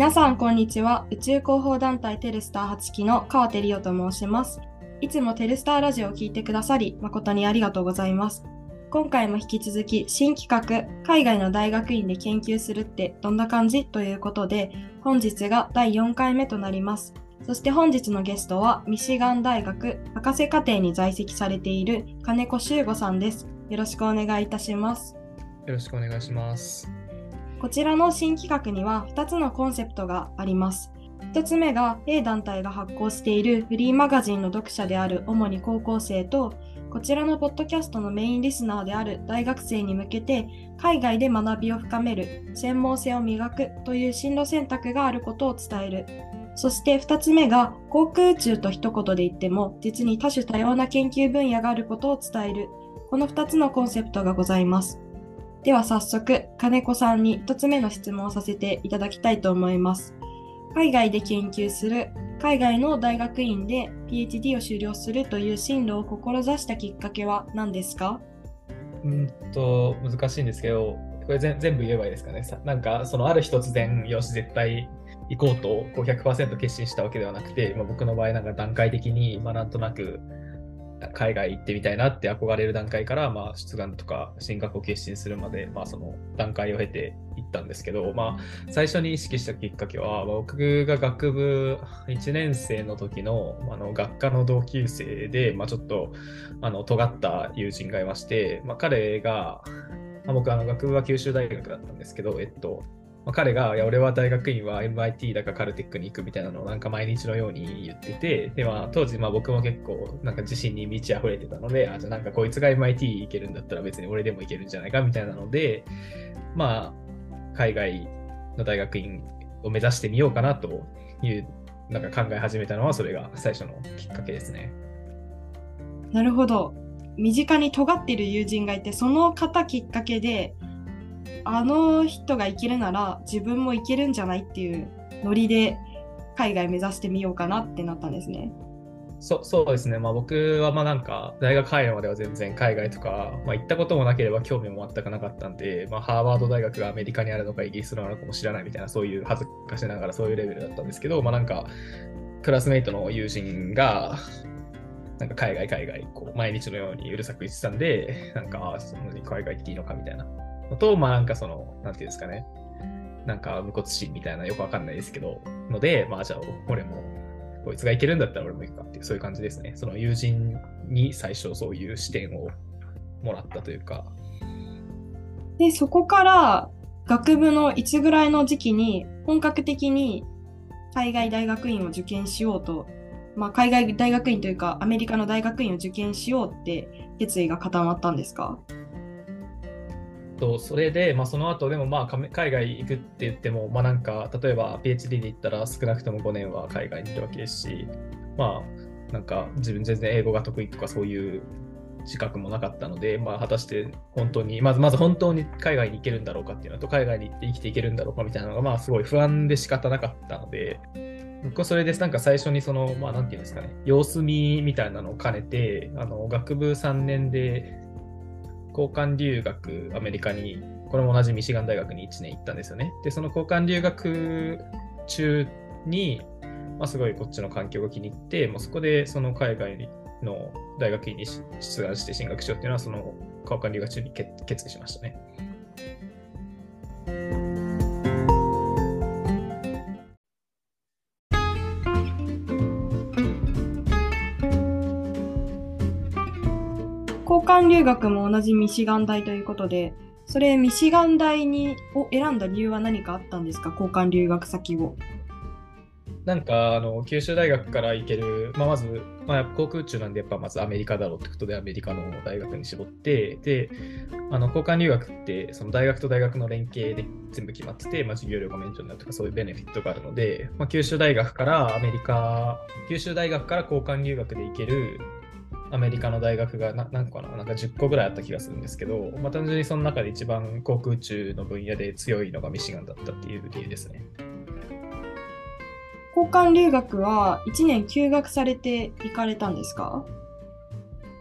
皆さん、こんにちは。宇宙広報団体テルスター8期の川手理央と申します。いつもテルスターラジオを聞いてくださり、誠にありがとうございます。今回も引き続き、新企画、海外の大学院で研究するってどんな感じ？ということで、本日が第4回目となります。そして本日のゲストは、ミシガン大学博士課程に在籍されている金子修吾さんです。よろしくお願いいたします。よろしくお願いします。こちらの新企画には2つのコンセプトがあります。1つ目が A 団体が発行しているフリーマガジンの読者である主に高校生と、こちらのポッドキャストのメインリスナーである大学生に向けて、海外で学びを深める、専門性を磨くという進路選択があることを伝える。そして2つ目が航空宇宙と一言で言っても、実に多種多様な研究分野があることを伝える。この2つのコンセプトがございます。では早速、金子さんに一つ目の質問をさせていただきたいと思います。海外で研究する、海外の大学院で PhD を修了するという進路を志したきっかけは何ですか？うんと、難しいんですけど、これ全部言えばいいですかね。なんか、そのある日突然、よし、絶対行こうとこう100%決心したわけではなくて、まあ、僕の場合、なんか段階的に、まあ、なんとなく、海外行ってみたいなって憧れる段階から、まあ、出願とか進学を決心するまで、まあ、その段階を経ていったんですけど、まあ、最初に意識したきっかけは、まあ、僕が学部1年生の時のあの学科の同級生で、まあ、ちょっとあの尖った友人がいまして、まあ、彼が、まあ、僕あの学部は九州大学だったんですけど、えっと、まあ、彼が、いや、俺は大学院は MIT だかカルテックに行くみたいなのをなんか毎日のように言ってて、で、まあ当時、まあ僕も結構なんか自信に満ち溢れてたので、あ、じゃなんかこいつが MIT 行けるんだったら別に俺でも行けるんじゃないかみたいなので、まあ海外の大学院を目指してみようかなという、なんか考え始めたのはそれが最初のきっかけですね。なるほど。身近に尖っている友人がいて、その方きっかけで、あの人が行けるなら自分も行けるんじゃないっていうノリで海外目指してみようかなってなったんですね。そそうですね、まあ、僕はまあなんか大学入るまでは全然海外とか、まあ、行ったこともなければ興味も全くなかったんで、まあ、ハーバード大学がアメリカにあるのかイギリスのあるのかも知らないみたいなそういう恥ずかしながらそういうレベルだったんですけど、まあ、なんかクラスメイトの友人がなんか海外海外こう毎日のようにうるさく言ってたんでなんかそんなに海外行っていいのかみたいなのとまあなんかそのなんていうんですかねなんか無骨心みたいなよくわかんないですけどのでまあじゃあ俺もこいつがいけるんだったら俺も行くかっていう、そういう感じですね。その友人に最初そういう視点をもらったというか。で、そこから学部のいつぐらいの時期に本格的に海外大学院を受験しようと、まあ、海外大学院というかアメリカの大学院を受験しようって決意が固まったんですか？とそれで、まあ、その後でもまあ海外行くって言っても、まあ、なんか例えば PhD で行ったら少なくとも5年は海外にいるわけですし、まあなんか自分全然英語が得意とかそういう自覚もなかったので、まあ、果たして本当にまずまず本当に海外に行けるんだろうかっていうのと海外に行って生きていけるんだろうかみたいなのがまあすごい不安で仕方なかったので僕はそれでなんか最初にそのまあなんていうんですかね様子見みたいなのを兼ねてあの学部3年で交換留学、アメリカに、これも同じミシガン大学に1年行ったんですよね。で、その交換留学中に、まあ、すごいこっちの環境が気に入って、もうそこでその海外の大学院に出願して進学しようっていうのは、その交換留学中に決意しましたね。交換留学も同じミシガン大ということで、それミシガン大にを選んだ理由は何かあったんですか？交換留学先を。なんかあの九州大学から行ける、まあ、まず、まあ、航空宇宙なんでやっぱまずアメリカだろうってことでアメリカの大学に絞ってであの交換留学ってその大学と大学の連携で全部決まってて、まあ、授業料が免除になるとかそういうベネフィットがあるので、まあ、九州大学からアメリカ九州大学から交換留学で行けるアメリカの大学がな何個かななんか10個ぐらいあった気がするんですけど、まあ、単純にその中で一番航空宇宙の分野で強いのがミシガンだったっていう理由ですね。交換留学は1年休学されて行かれたんですか？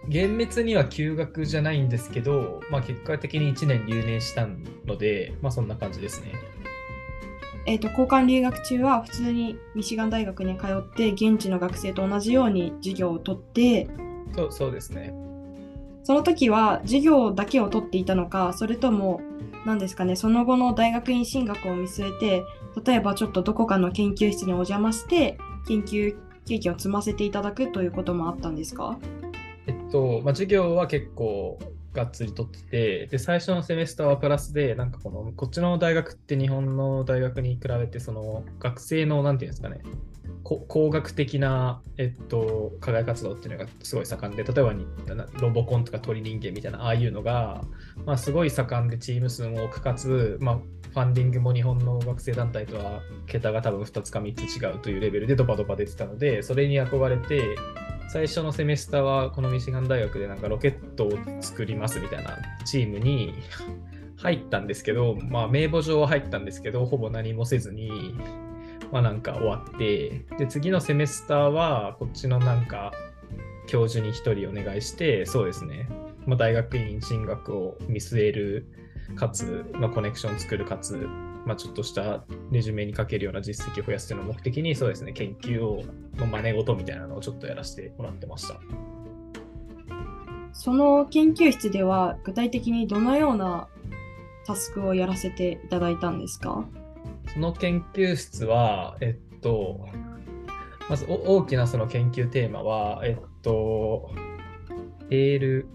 厳密には休学じゃないんですけど、まあ、結果的に1年留年したので、まあ、そんな感じですね。えーと、交換留学中は普通にミシガン大学に通って現地の学生と同じように授業を取ってそうそうですね。その時は授業だけを取っていたのかそれとも何ですかねその後の大学院進学を見据えて例えばちょっとどこかの研究室にお邪魔して研究経験を積ませていただくということもあったんですか？えっと、まあ、授業は結構がっつり取ってて、で、最初のセメスターはプラスで、なんかこの、こっちの大学って日本の大学に比べて、その、学生の、なんていうんですかね、工学的な、えっと、課外活動っていうのがすごい盛んで、例えばロボコンとか鳥人間みたいな、ああいうのが、まあ、すごい盛んでチーム数も多く、かつ、まあ、ファンディングも日本の学生団体とは桁が多分2つか3つ違うというレベルでドバドバ出てたので、それに憧れて、最初のセメスターはこのミシガン大学でなんかロケットを作りますみたいなチームに 入ったんですけど、まあ名簿上は入ったんですけど、ほぼ何もせずに、まあなんか終わって、で、次のセメスターはこっちのなんか教授に1人お願いして、そうですね、まあ、大学院進学を見据える、かつ、まあ、コネクション作る、かつ、まあ、ちょっとしたレジュメにかけるような実績を増やすというのを目的に、そうですね、研究をの真似事みたいなのをちょっとやらせてもらってました。その研究室では具体的にどのようなタスクをやらせていただいたんですか？その研究室は、えっと、まず大きなその研究テーマは、えっと、エール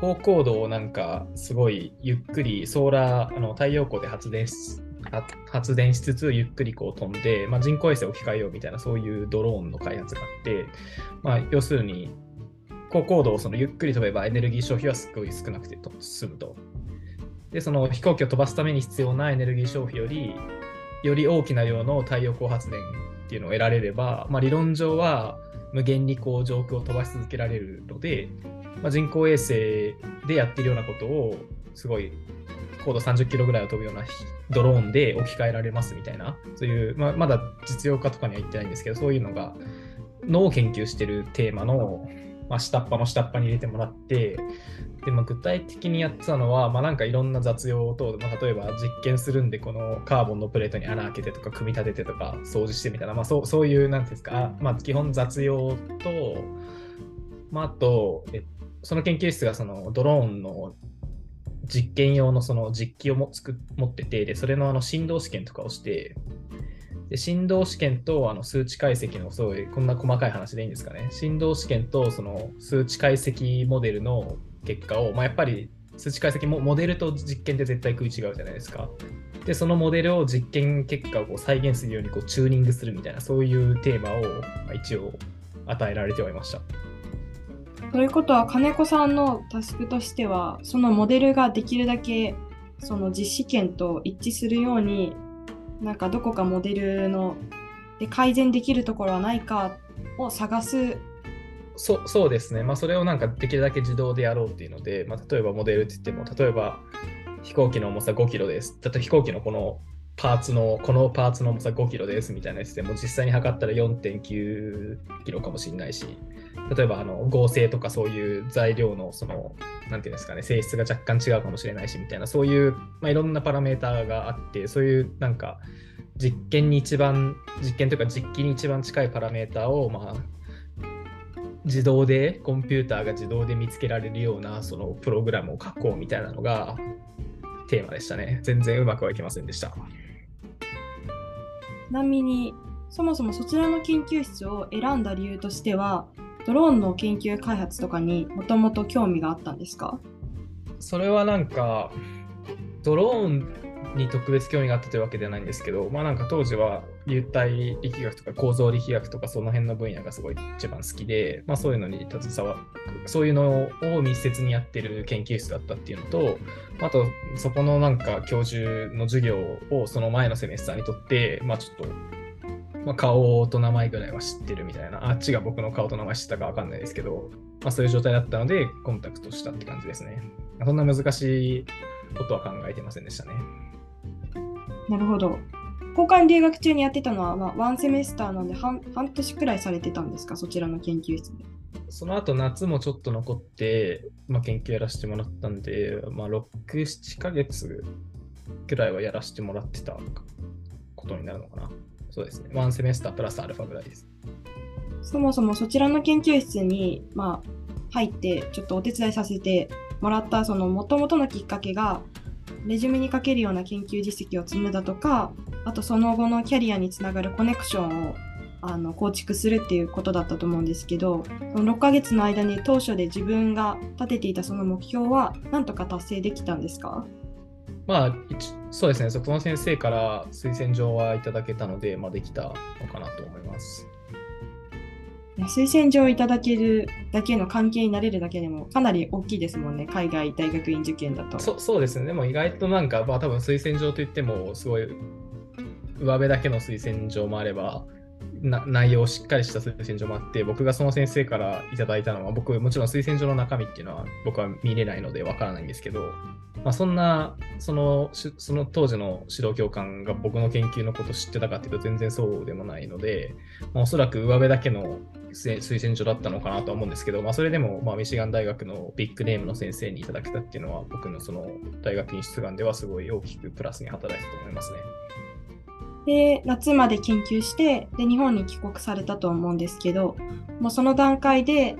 高高度をなんかすごいゆっくりソーラーあの太陽光で発電し発電しつつゆっくりこう飛んで、まあ、人工衛星を置き換えようみたいなそういうドローンの開発があって、まあ、要するに高高度をそのゆっくり飛べばエネルギー消費はすごい少なくて済むと。で、その飛行機を飛ばすために必要なエネルギー消費よりより大きな量の太陽光発電っていうのを得られれば、まあ、理論上は無限にこう上空を飛ばし続けられるので、まあ、人工衛星でやってるようなことをすごい高度30キロぐらいを飛ぶようなドローンで置き換えられますみたいなそういう、まあ、まだ実用化とかには行ってないんですけどそういうのがのを研究してるテーマの、まあ、下っ端の下っ端に入れてもらってで、まあ、具体的にやってたのは、まあ、なんかいろんな雑用等、まあ、例えば実験するんでこのカーボンのプレートに穴開けてとか組み立ててとか掃除してみたいな、まあ、そうそういうなんていうんですか、まあ、基本雑用と、まあ、あと、えその研究室がそのドローンの実験用のその実機をもつく持っててで、それのあの振動試験とかをして、で振動試験とあの数値解析のそういうこんな細かい話でいいんですかね。振動試験とその数値解析モデルの結果を、まあ、やっぱり数値解析もモデルと実験って絶対食い違うじゃないですか。で、そのモデルを実験結果をこう再現するようにこうチューニングするみたいな、そういうテーマを、まあ、一応与えられてはいました。ということは金子さんのタスクとしてはそのモデルができるだけその実試験と一致するようになんかどこかモデルので改善できるところはないかを探す。そそうですね、まあ、それをなんかできるだけ自動でやろうっていうので、まあ、例えばモデルって言っても例えば飛行機の重さ5キロです。例えば飛行機のこのパーツの、このパーツの重さ5キロですみたいなやつでも実際に測ったら4.9キロかもしれないし、例えばあの合成とかそういう材料のその、なんていうんですかね、性質が若干違うかもしれないしみたいな、そういう、まあ、いろんなパラメーターがあって、そういうなんか実験に一番、実験というか実機に一番近いパラメーターを、まあ、自動でコンピューターが自動で見つけられるようなそのプログラムを書こうみたいなのがテーマでしたね。全然うまくはいきませんでした。ちなみにそもそもそちらの研究室を選んだ理由としてはドローンの研究開発とかにもともと興味があったんですか？それはなんかドローンに特別興味があったというわけではないんですけど、まあなんか当時は流体力学とか構造力学とかその辺の分野がすごい一番好きで、まあそういうのに携わる、そういうのを密接にやってる研究室だったっていうのと、あとそこのなんか教授の授業をその前のセメスターにとって、まあちょっとまあ、顔と名前ぐらいは知ってるみたいな、あっちが僕の顔と名前知ったかわかんないですけど、まあ、そういう状態だったので、コンタクトしたって感じですね。そんな難しいことは考えてませんでしたね。なるほど。交換留学中にやってたのは、まあ、ワンセメスターなんで半半年くらいされてたんですか、そちらの研究室で。その後夏もちょっと残って、まあ、研究やらせてもらったんで、まあ、6、7ヶ月くらいはやらせてもらってたことになるのかな。そうですね。ワンセメスタープラスアルファぐらいです。そもそもそちらの研究室に、まあ、入ってちょっとお手伝いさせてもらったその元々のきっかけがレジュメに書けるような研究実績を積むだとかあとその後のキャリアにつながるコネクションをあの構築するっていうことだったと思うんですけどその6ヶ月の間に当初で自分が立てていたその目標は何とか達成できたんですか？まあ、そうですね、そこの先生から推薦状はいただけたので、まあ、できたのかなと思います。推薦状をいただけるだけの関係になれるだけでもかなり大きいですもんね、海外大学院受験だと。そそうですね、でも意外となんか、まあ多分推薦状といっても、すごい上辺だけの推薦状もあれば、な内容をしっかりした推薦状もあって、僕がその先生からいただいたのは、僕、もちろん推薦状の中身っていうのは僕は見れないのでわからないんですけど、まあ、そんなそのその当時の指導教官が僕の研究のことを知ってたかっていうと全然そうでもないので、まあ、おそらく上辺だけの推薦状だったのかなとは思うんですけど、まあ、それでもまあミシガン大学のビッグネームの先生にいただけたっていうのは僕のその大学院出願ではすごい大きくプラスに働いたと思いますね。で夏まで研究してで日本に帰国されたと思うんですけどもうその段階で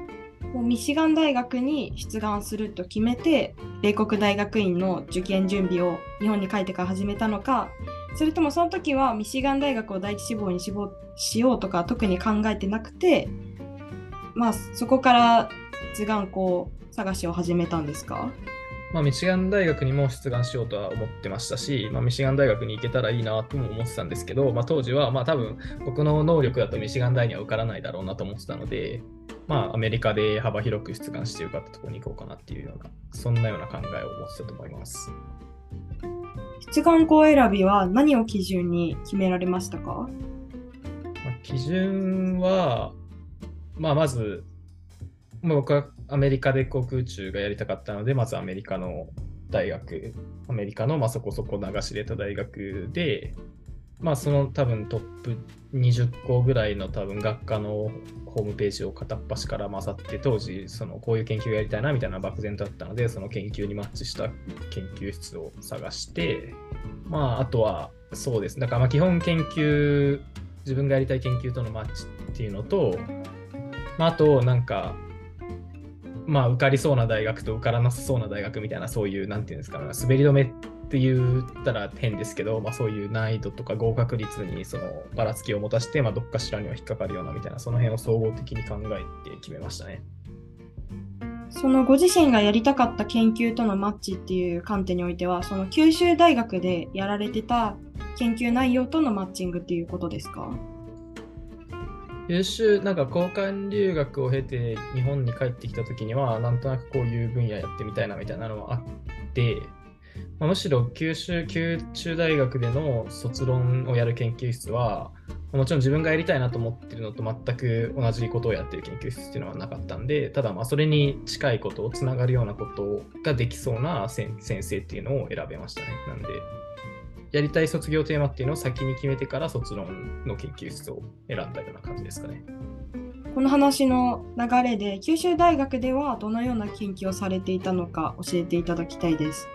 もうミシガン大学に出願すると決めて米国大学院の受験準備を日本に帰ってから始めたのかそれともその時はミシガン大学を第一志望に志望しようとか特に考えてなくてまあそこから図願校探しを始めたんですか？まあ、ミシガン大学にも出願しようとは思ってましたし、まあ、ミシガン大学に行けたらいいなとも思ってたんですけど、まあ、当時はまあ多分僕の能力だとミシガン大には受からないだろうなと思ってたので、まあ、アメリカで幅広く出願してよかったところに行こうかなっていうような、そんなような考えを持ってたと思います。出願校選びは何を基準に決められましたか、まあ、基準は、まあ、まず、まあ、僕はアメリカで航空宇宙がやりたかったので、まずアメリカの大学、アメリカのまあそこそこ流し入れた大学で、まあその多分トップ20個ぐらいの多分学科のホームページを片っ端から混ざって当時そのこういう研究やりたいなみたいな漠然とあったのでその研究にマッチした研究室を探してまああとはそうです。だからまあ基本研究自分がやりたい研究とのマッチっていうのと、まあ、あとなんかまあ受かりそうな大学と受からなさそうな大学みたいなそういうなんていうんですか、滑り止めって言ったら変ですけど、まあ、そういう難易度とか合格率にそのばらつきを持たせて、まあ、どっかしらには引っかかるようなみたいな、その辺を総合的に考えて決めましたね。そのご自身がやりたかった研究とのマッチっていう観点においては、その九州大学でやられてた研究内容とのマッチングっていうことですか？優秀、なんか交換留学を経て日本に帰ってきた時には、なんとなくこういう分野やってみたいなみたいなのはあって、まあ、むしろ九州九州大学での卒論をやる研究室はもちろん自分がやりたいなと思ってるのと全く同じことをやってる研究室っていうのはなかったんでただまあそれに近いことをつながるようなことができそうな先生っていうのを選べましたね。なんでやりたい卒業テーマっていうのを先に決めてから卒論の研究室を選んだような感じですかね。この話の流れで九州大学ではどのような研究をされていたのか教えていただきたいです。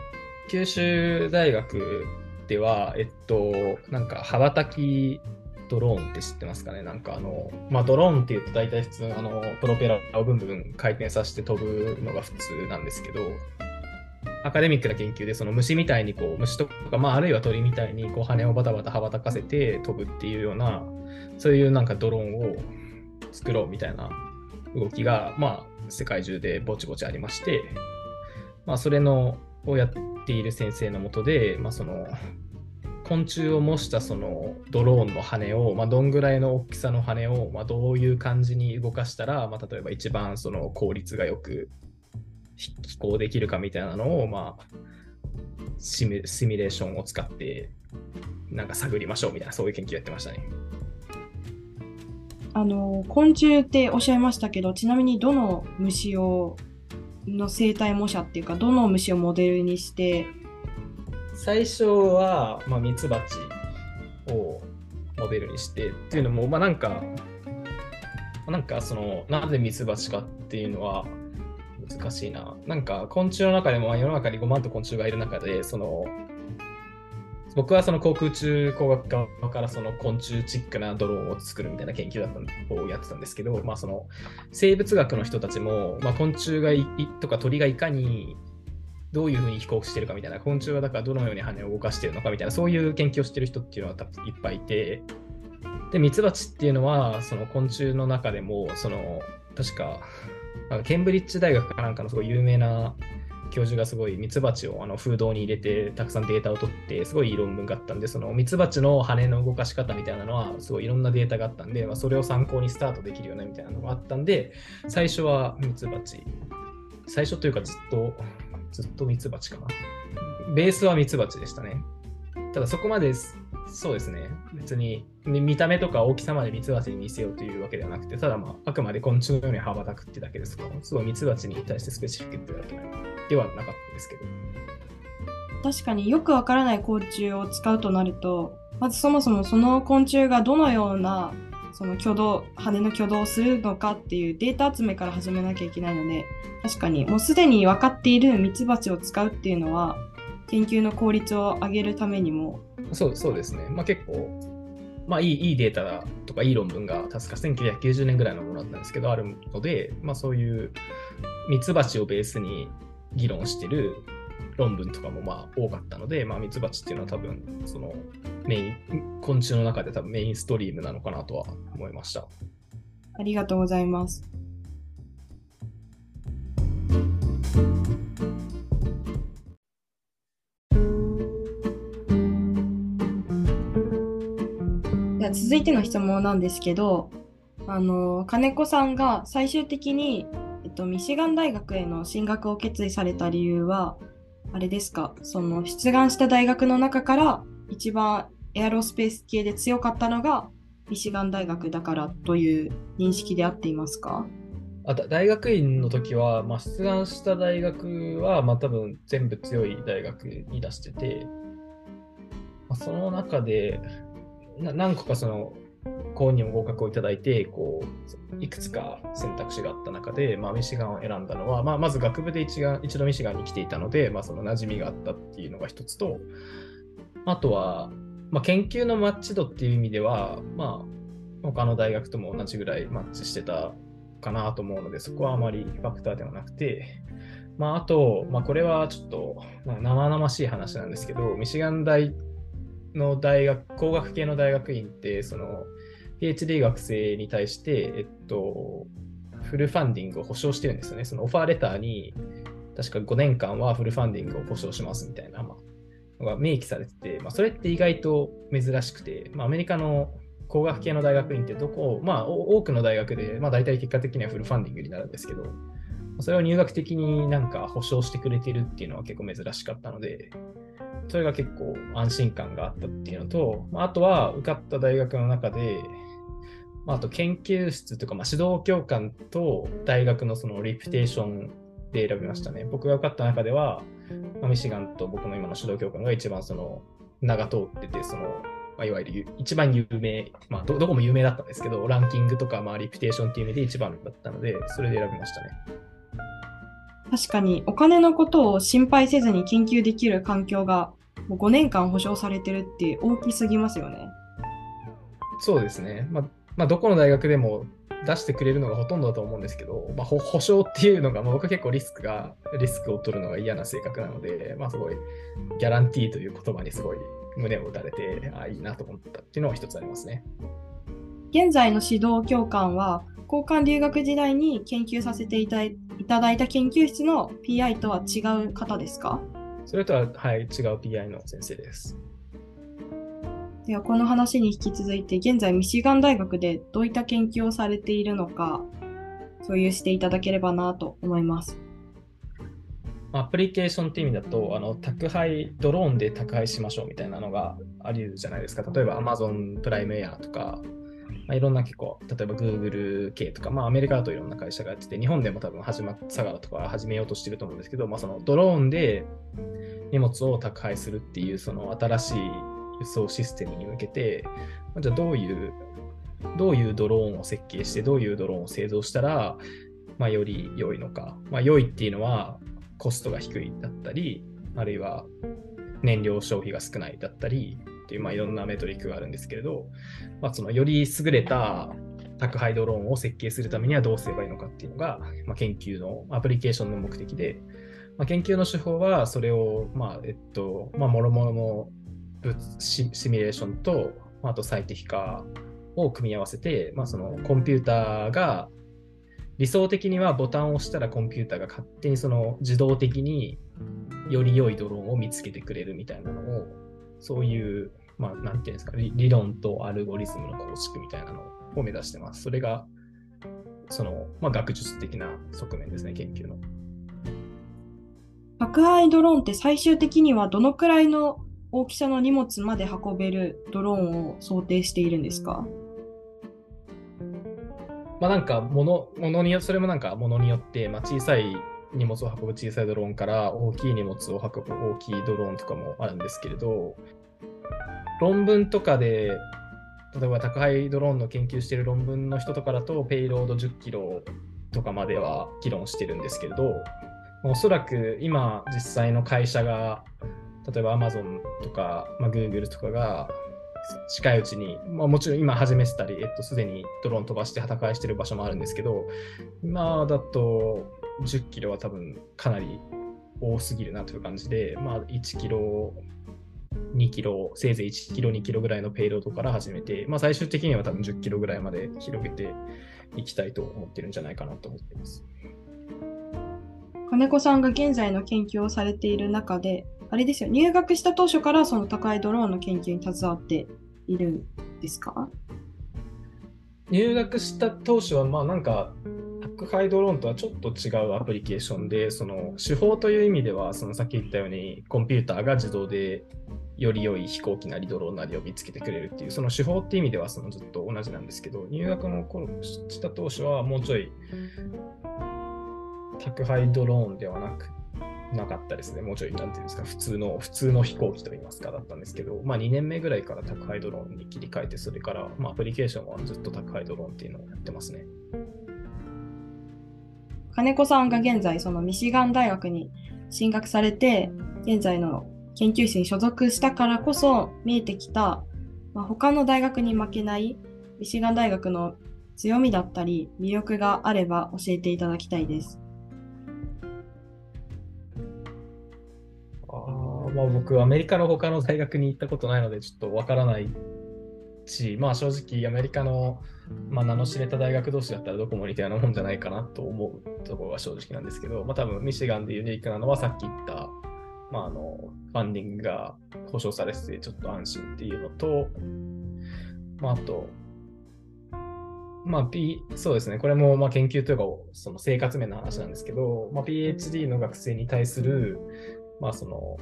九州大学では、えっと、なんか羽ばたきドローンって知ってますかねなんかあの、まあ、ドローンっていうと大体普通あのプロペラをブンブン回転させて飛ぶのが普通なんですけどアカデミックな研究でその虫みたいにこう虫とか、まあ、あるいは鳥みたいにこう羽をバタバタ羽ばたかせて飛ぶっていうようなそういうなんかドローンを作ろうみたいな動きが、まあ、世界中でぼちぼちありまして、まあ、それのをやっている先生のもとで、まあ、その昆虫を模したそのドローンの羽を、まあ、どんぐらいの大きさの羽を、まあ、どういう感じに動かしたら、まあ、例えば一番その効率がよく飛行できるかみたいなのを、まあ、シミシミュレーションを使ってなんか探りましょうみたいなそういう研究やってましたね。あの昆虫っておっしゃいましたけどちなみにどの虫をの生態模写っていうかどの虫をモデルにして最初は、まあ、ミツバチをモデルにしてっていうのもまあなんかなんかそのなぜミツバチかっていうのは難しいな。なんか昆虫の中でも世の中に5万と昆虫がいる中でその僕はその航空宇宙工学側からその昆虫チックなドローンを作るみたいな研究だったをやってたんですけど、まあ、その生物学の人たちも、まあ、昆虫がいとか鳥がいかにどういうふうに飛行してるかみたいな、昆虫はだからどのように羽を動かしてるのかみたいな、そういう研究をしてる人っていうのは多分いっぱいいて、で、ミツバチっていうのは、その昆虫の中でも、その、確か、ケンブリッジ大学かなんかのすごい有名な教授がすごいミツバチをあの風洞に入れてたくさんデータを取ってすごいいい論文があったんでそのミツバチの羽の動かし方みたいなのはすごいいろんなデータがあったんで、まあ、それを参考にスタートできるよねみたいなのがあったんで最初はミツバチ。最初というかずっとずっとミツバチかな。ベースはミツバチでしたね。ただそこまでそうですね。別に見た目とか大きさまでミツバチに見せようというわけではなくて、ただまあ、あくまで昆虫のように羽ばたくってだけですから、すごいミツバチに対してスペシフィックってわけではなかったですけど。確かによくわからない昆虫を使うとなると、まずそもそもその昆虫がどのようなその挙動、羽の挙動をするのかっていうデータ集めから始めなきゃいけないので、確かにもうすでに分かっているミツバチを使うっていうのは、研究の効率を上げるためにも。そうそうですね。まあ、結構、まあいい、いいデータとかいい論文が確か1990年ぐらいのものだったんですけど、あるので、まあそういうミツバチをベースに議論してる論文とかもまあ多かったので、まあ、ミツバチっていうのは多分そのメイン、昆虫の中で多分メインストリームなのかなとは思いました。ありがとうございます。続いての質問なんですけど、あの金子さんが最終的にえっと、ミシガン大学への進学を決意された理由は、あれですか、その出願した大学の中から一番エアロスペース系で強かったのがミシガン大学だからという認識で合っていますか？あ大学院の時は、まあ、出願した大学は、まあ、多分全部強い大学に出してて、まあ、その中で何個かその公認にも合格をいただいて、こう、いくつか選択肢があった中で、まあ、ミシガンを選んだのは、まあ、まず学部で一が一度ミシガンに来ていたので、まあ、その馴染みがあったっていうのが一つと、あとは、まあ、研究のマッチ度っていう意味では、まあ、他の大学とも同じぐらいマッチしてたかなと思うので、そこはあまりファクターではなくて、まあ、あと、まあ、これはちょっと生々しい話なんですけど、ミシガン大の大学、工学系の大学院って、その、PhD 学生に対して、えっと、フルファンディングを保証してるんですよね。そのオファーレターに、確か5年間はフルファンディングを保証しますみたいな、まあ、のが明記されてて、まあ、それって意外と珍しくて、まあ、アメリカの工学系の大学院ってどこ、まあ、多くの大学で、まあ、大体結果的にはフルファンディングになるんですけど、それを入学的になんか保証してくれてるっていうのは結構珍しかったので、それが結構安心感があったっていうのと、あとは受かった大学の中で、まあと研究室とか、まあ、指導教官と大学のそのリピテーションで選びましたね。僕が受かった中では、まあ、ミシガンと僕の今の指導教官が一番その名が通ってて、そのまあ、いわゆる一番有名、まあど、どこも有名だったんですけど、ランキングとか、まあ、リピテーションっていう意味で一番だったので、それで選びましたね。確かに、お金のことを心配せずに研究できる環境がもう5年間保証されてるって大きすぎますよね。そうですね。まあまあ、どこの大学でも出してくれるのがほとんどだと思うんですけど、まあ、保証っていうのが、まあ、僕は結構リスクが、リスクを取るのが嫌な性格なので、まあ、すごい、ギャランティーという言葉にすごい胸を打たれて、あいいなと思ったっていうのは一つありますね。現在の指導教官は、交換留学時代に研究させていただいた研究室の PI とは違う方ですか？それとは、はい、違う PI の先生です。ではこの話に引き続いて現在ミシガン大学でどういった研究をされているのか共有していただければなと思います。アプリケーションって意味だと、あの宅配、ドローンで宅配しましょうみたいなのがあり得るじゃないですか。例えば Amazon プライムエアとか、まあ、いろんな結構、例えば Google 系とか、まあアメリカだといろんな会社がやってて、日本でも多分始まっ、佐賀とか始めようとしてると思うんですけど、まあそのドローンで荷物を宅配するっていうその新しい輸送システムに向けて、じゃあどういう、どういうドローンを設計して、どういうドローンを製造したら、まあ、より良いのか。まあ、良いっていうのはコストが低いだったり、あるいは、燃料消費が少ないだったりっていう、まあ、いろんなメトリックがあるんですけれど、まあ、そのより優れた宅配ドローンを設計するためにはどうすればいいのかっていうのが、まあ、研究のアプリケーションの目的で、まあ、研究の手法はそれを、まあえっとまあ、もろもろのシミュレーションとま、あと最適化を組み合わせて、まあ、そのコンピューターが理想的にはボタンを押したらコンピューターが勝手にその自動的により良いドローンを見つけてくれるみたいなのを、そういう、まあ、なんていうんですか、理論とアルゴリズムの構築みたいなのを目指してます。それが、その、まあ、学術的な側面ですね、研究の。宅配ドローンって最終的にはどのくらいの大きさの荷物まで運べるドローンを想定しているんですか？まあなんか物、物によそれもなんか物によって、まあ、小さい荷物を運ぶ小さいドローンから大きい荷物を運ぶ大きいドローンとかもあるんですけれど、論文とかで、例えば宅配ドローンの研究してる論文の人とかだと、ペイロード10キロとかまでは議論してるんですけれど、おそらく今実際の会社が、例えば Amazon とか、まあ、Google とかが近いうちに、まあ、もちろん今始めてたり、えっと、すでにドローン飛ばして戦いしてる場所もあるんですけど、今だと10キロは多分かなり多すぎるなという感じで、まあ、1キロ、2キロ、せいぜい1キロ、2キロぐらいのペイロードから始めて、まあ、最終的には多分10キロぐらいまで広げていきたいと思ってるんじゃないかなと思っています。金子さんが現在の研究をされている中で、あれですよ、入学した当初からその高いドローンの研究に携わっているんですか？入学した当初は、まあなんか、宅配ドローンとはちょっと違うアプリケーションで、その手法という意味では、そのさっき言ったように、コンピューターが自動でより良い飛行機なりドローンなりを見つけてくれるっていう、その手法っていう意味ではそのずっと同じなんですけど、入学の頃した当初はもうちょい宅配ドローンではなくなかったですね。もうちょい、なんていうんですか、普通の、普通の飛行機といいますか、だったんですけど、まあ2年目ぐらいから宅配ドローンに切り替えて、それから、まあアプリケーションはずっと宅配ドローンっていうのをやってますね。金子さんが現在、そのミシガン大学に進学されて、現在の研究室に所属したからこそ見えてきた、まあ、他の大学に負けないミシガン大学の強みだったり魅力があれば教えていただきたいです。まあ、僕、アメリカの他の大学に行ったことないので、ちょっとわからないし、まあ、正直、アメリカの、まあ、名の知れた大学同士だったらどこも似たようなもんじゃないかなと思うところが正直なんですけど、まあ、多分、ミシガンでユニークなのは、さっき言った、まあ、あの、ファンディングが保証されてて、ちょっと安心っていうのと、まあ、あと、まあ、P、そうですね。これもまあ研究というか、その生活面の話なんですけど、まあ、PhD の学生に対する、まあ、その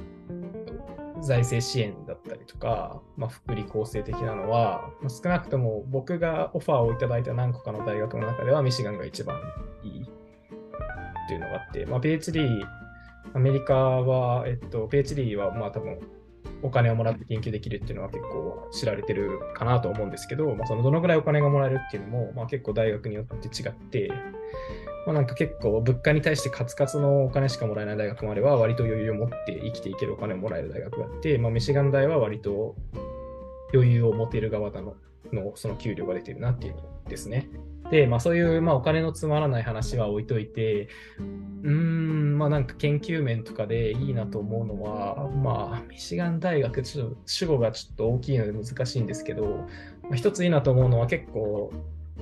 財政支援だったりとか、まあ、福利厚生的なのは、まあ、少なくとも僕がオファーをいただいた何個かの大学の中ではミシガンが一番いいっていうのがあって、まあ、PhD、アメリカは、えっと、PhD はまあ多分お金をもらって研究できるっていうのは結構知られてるかなと思うんですけど、まあ、そのどのぐらいお金がもらえるっていうのも、まあ、結構大学によって違って、まあ、なんか結構物価に対してカツカツのお金しかもらえない大学もあれば、割と余裕を持って生きていけるお金をもらえる大学があって、まあ、ミシガン大は割と余裕を持てる側だののその給料が出てるなっていうのですね。で、まあ、そういう、まあ、お金のつまらない話は置いといて、うん、まあなんか研究面とかでいいなと思うのは、まあ、ミシガン大学、ちょっと主語がちょっと大きいので難しいんですけど、まあ、一ついいなと思うのは結構、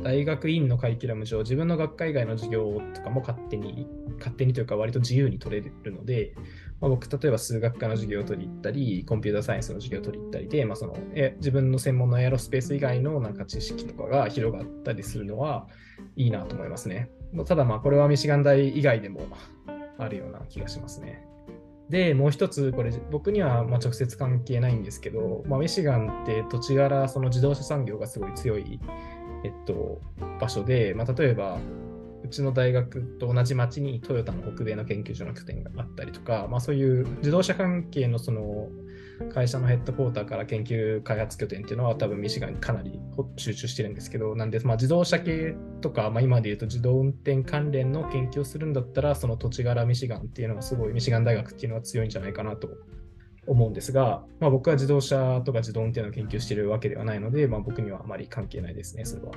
大学院のカリキュラム上、自分の学科以外の授業とかも勝手に、勝手にというか割と自由に取れるので、まあ、僕、例えば数学科の授業を取り行ったり、コンピューターサイエンスの授業を取り行ったりで、まあ、そのえ自分の専門のエアロスペース以外のなんか知識とかが広がったりするのはいいなと思いますね。ただこれはミシガン大以外でも あるような気がしますね。で、もう一つ、これ僕にはま直接関係ないんですけど、まあ、ミシガンって土地柄、その自動車産業がすごい強いえっと、場所で、まあ、例えば、ちの大学と同じ町にトヨタの北米の研究所の拠点があったりとか、まあ、そういう自動車関係のその会社のヘッドクォーターから研究開発拠点っていうのは多分ミシガンにかなり集中してるんですけど、なんで、まあ、自動車系とか、まあ、今で言うと自動運転関連の研究をするんだったら、その土地柄ミシガンっていうのはすごい、ミシガン大学っていうのは強いんじゃないかなと思うんですが、まあ、僕は自動車とか自動運転の研究しているわけではないので、まあ、僕にはあまり関係ないですね、それは。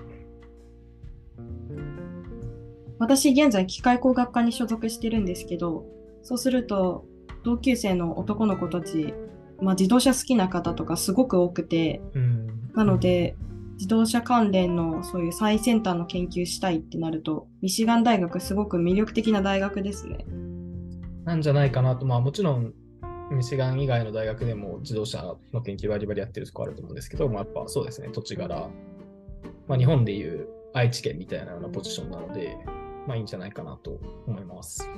私、現在、機械工学科に所属してるんですけど、そうすると、同級生の男の子たち、まあ、自動車好きな方とかすごく多くて、うん、なので、自動車関連のそういう最先端の研究したいってなると、ミシガン大学すごく魅力的な大学ですね。なんじゃないかなと、まあもちろんミシガン以外の大学でも自動車の研究バリバリやってるとこあると思うんですけど、まあ、やっぱそうですね、土地柄、まあ、日本でいう愛知県みたいなようなポジションなので、まあいいんじゃないかなと思います。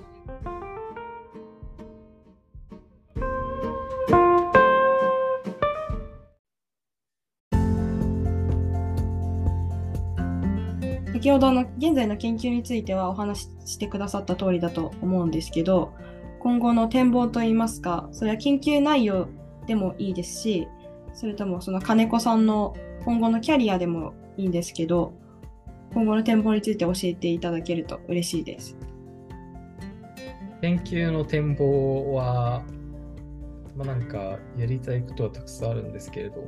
先ほどの現在の研究についてはお話ししてくださった通りだと思うんですけど今後の展望といいますかそれは研究内容でもいいですしそれともその金子さんの今後のキャリアでもいいんですけど今後の展望について教えていただけると嬉しいです。研究の展望は、まあ、なんかやりたいことはたくさんあるんですけれど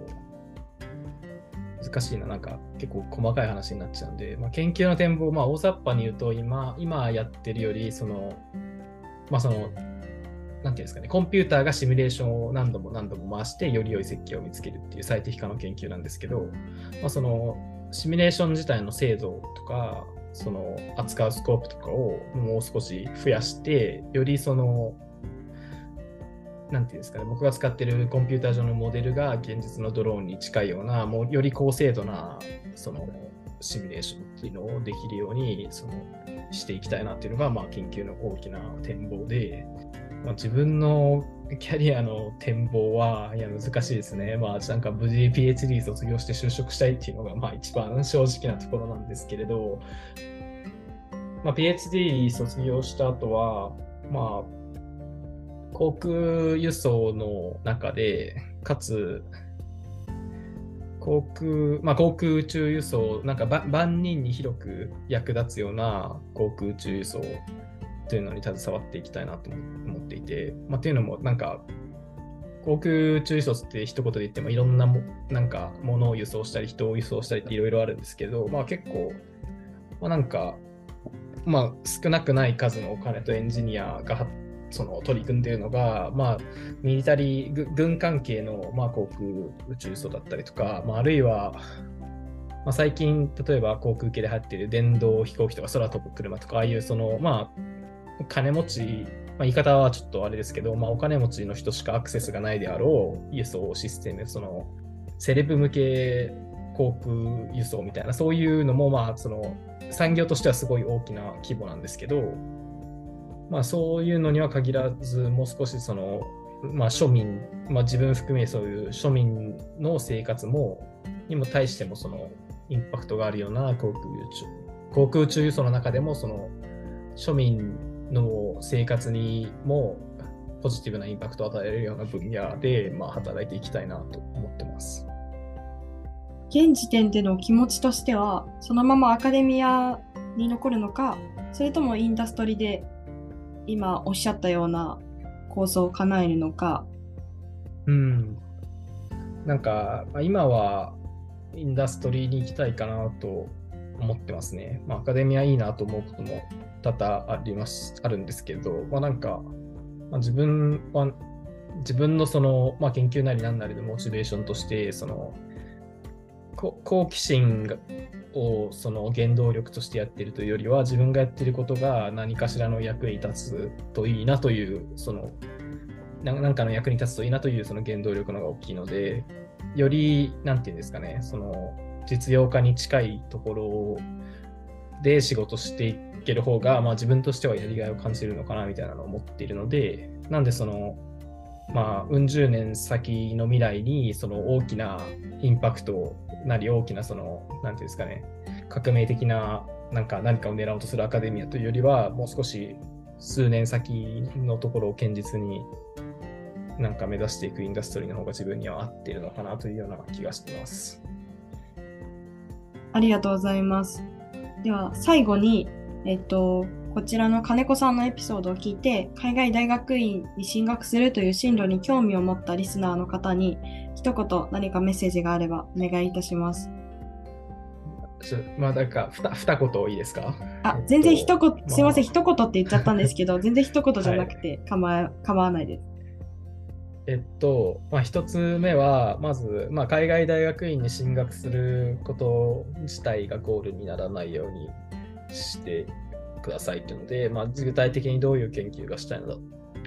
難しいな、なんか結構細かい話になっちゃうんで、まあ、研究の展望、まあ、大雑把に言うと今、今やってるより、その、まあ、その、なんていうんですかね、コンピューターがシミュレーションを何度も何度も回して、より良い設計を見つけるっていう最適化の研究なんですけど、まあ、その、シミュレーション自体の精度とか、その扱うスコープとかをもう少し増やして、よりそのなんていうんですかね、僕が使ってるコンピューター上のモデルが現実のドローンに近いような、もうより高精度なそのシミュレーションっていうのをできるようにそのしていきたいなっていうのが、まあ、研究の大きな展望で、まあ、自分のキャリアの展望はいや難しいですね。まあなんか無事 PhD 卒業して就職したいっていうのがまあ一番正直なところなんですけれど、まあ、PhD 卒業した後は、まあ航空輸送の中で、かつ、航空、まあ、航空宇宙輸送、なんか万人に広く役立つような航空宇宙輸送というのに携わっていきたいなと思ってまあ、というのも、なんか、航空宇宙輸送って一言で言ってもいろんなもなんか物を輸送したり人を輸送したりっていろいろあるんですけど、まあ結構、まあ、なんか、まあ少なくない数のお金とエンジニアがその取り組んでいるのが、まあ、ミリタリー、軍関係の、まあ、航空宇宙輸だったりとか、まあ、あるいは、まあ、最近、例えば航空系で入っている電動飛行機とか空飛ぶ車とか、ああいうその、まあ、金持ち、まあ、言い方はちょっとあれですけど、まあ、お金持ちの人しかアクセスがないであろう輸送システム、そのセレブ向け航空輸送みたいな、そういうのも、まあ、その産業としてはすごい大きな規模なんですけど、まあ、そういうのには限らず、もう少しその、まあ、庶民、まあ、自分含めそういう庶民の生活もにも対してもそのインパクトがあるような航空宇宙航空宇宙輸送の中でもその庶民の生活にもポジティブなインパクトを与えるような分野で、まあ、働いていきたいなと思ってます。現時点での気持ちとしてはそのままアカデミアに残るのかそれともインダストリで今おっしゃったような構想を叶えるのか。うん。なんか、まあ、今はインダストリーに行きたいかなと思ってますね。まあ、アカデミアいいなと思うことも多々ありますあるんですけど、まあ、なんか、まあ、自分は自分のその、まあ、研究なり何なりのモチベーションとしてその好奇心をその原動力としてやってるというよりは自分がやってることが何かしらの役に立つといいなというその何かの役に立つといいなというその原動力の方が大きいのでより何て言うんですかねその実用化に近いところで仕事していける方が、まあ、自分としてはやりがいを感じるのかなみたいなのを思っているのでなんでそのまあ、うん十年先の未来にその大きなインパクトなり大きなその、なんていうんですかね、革命的ななんか何かを狙おうとするアカデミアというよりは、もう少し数年先のところを堅実になんか目指していくインダストリーの方が自分には合っているのかなというような気がしてます。ありがとうございます。では最後に、えっと、ここちらの金子さんのエピソードを聞いて、海外大学院に進学するという進路に興味を持ったリスナーの方に、一言何かメッセージがあればお願いいたします。まあ、なんか、ふた二言いいですか？あえっ、と全然一言、まあすいません、一言って言っちゃったんですけど、全然一言じゃなくて構わ構わないです。えっと、まあ、一つ目は、まず、まあ、海外大学院に進学すること自体がゴールにならないようにしてくださいっていうので、まあ、具体的にどういう研究がしたいの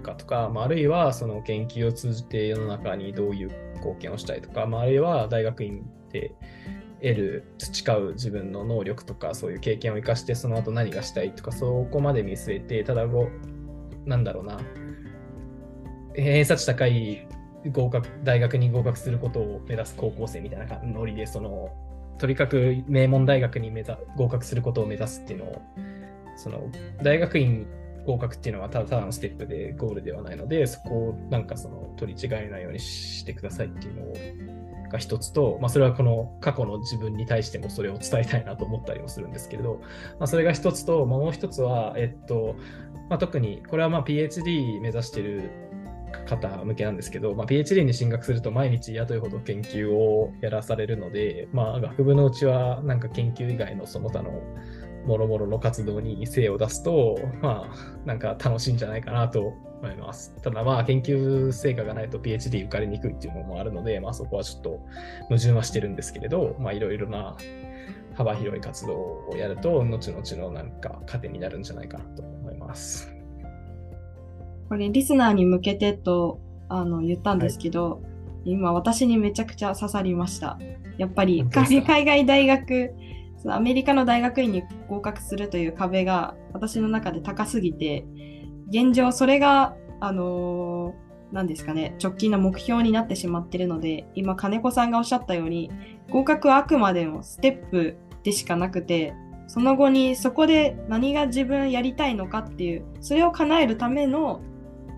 かとか、まあ、あるいはその研究を通じて世の中にどういう貢献をしたいとか、まあ、あるいは大学院で得る、培う自分の能力とか、そういう経験を生かして、その後何がしたいとか、そこまで見据えて、ただご、なんだろうな、偏差値高い合格大学に合格することを目指す高校生みたいなノリで、そのとにかく名門大学に目指合格することを目指すっていうのを、その大学院合格っていうのはただただのステップでゴールではないので、そこをなんかその取り違えないようにしてくださいっていうのをが一つと、まあ、それはこの過去の自分に対してもそれを伝えたいなと思ったりもするんですけれど、まあ、それが一つと、まあ、もう一つは、えっとまあ、特にこれはまあ PhD 目指してる方向けなんですけど、まあ、PhD に進学すると毎日雇いほど研究をやらされるので、まあ、学部のうちはなんか研究以外のその他のもろもろの活動に精を出すと、まあ、なんか楽しいんじゃないかなと思います。ただまあ、研究成果がないと PhD 受かりにくいっていうのもあるので、まあそこはちょっと矛盾はしてるんですけれど、まあいろいろな幅広い活動をやると、後々のなんか糧になるんじゃないかなと思います。これ、リスナーに向けてとあの言ったんですけど、今、私にめちゃくちゃ刺さりました。やっぱり海外大学、アメリカの大学院に合格するという壁が私の中で高すぎて、現状それが、あのー何ですかね、直近の目標になってしまっているので、今、金子さんがおっしゃったように、合格はあくまでもステップでしかなくて、その後にそこで何が自分やりたいのかっていう、それを叶えるための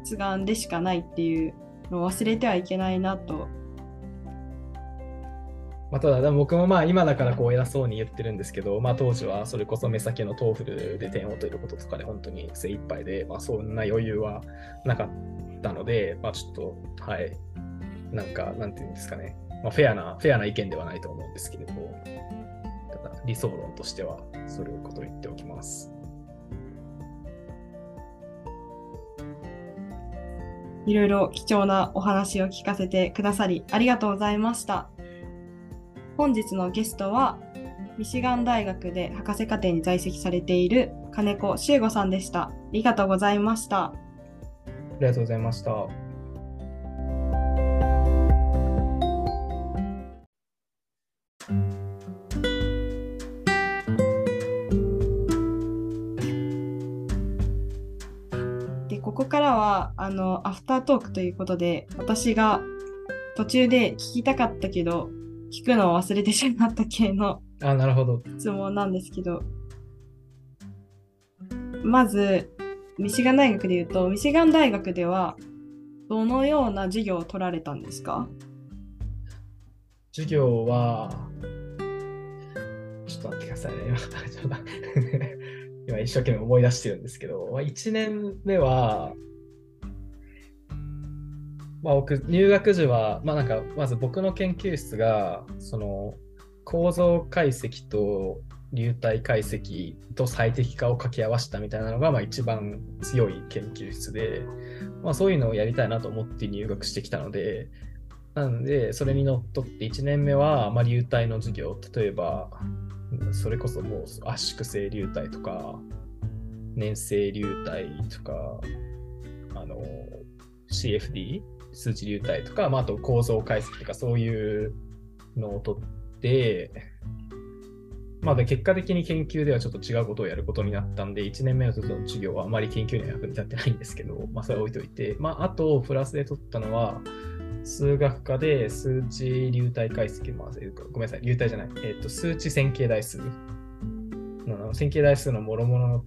発願でしかないっていうのを忘れてはいけないなと。まあ、ただ、でも僕もまあ今だからこう偉そうに言ってるんですけど、まあ当時はそれこそ目先の TOEFL で点を取ることとかで本当に精一杯で、まあそんな余裕はなかったので、まあちょっと、はい、なんか、なんていうんですかね、まあフェアな、フェアな意見ではないと思うんですけれど、ただ理想論としてはそういうことを言っておきます。いろいろ貴重なお話を聞かせてくださりありがとうございました。本日のゲストはミシガン大学で博士課程に在籍されている金子修吾さんでした。ありがとうございました。ありがとうございました。はあのアフタートークということで私が途中で聞きたかったけど聞くのを忘れてしまった系のあ、なるほど。質問なんですけどまずミシガン大学で言うとミシガン大学ではどのような授業を取られたんですか？授業は、ちょっと待ってくださいね。今 今一生懸命思い出してるんですけど、まあ、1年目は、まあ、僕、入学時は、まあなんか、まず僕の研究室が、その、構造解析と流体解析と最適化を掛け合わせたみたいなのが、まあ一番強い研究室で、まあそういうのをやりたいなと思って入学してきたので、なんで、それにのっとって1年目は、まあ、流体の授業、例えば、それこそもう圧縮性流体とか、粘性流体とか、あの、CFD、数値流体とか、まあ、あと構造解析とか、そういうのを取って、まあ、で結果的に研究ではちょっと違うことをやることになったんで、1年目の時の授業はあまり研究には役に立ってないんですけど、まあ、それは置いといて、まあ、あと、プラスで取ったのは、数学科で数値流体解析、まあ、ごめんなさい、流体じゃない、えっ、と、数値線形代数の。線形代数のもろもろの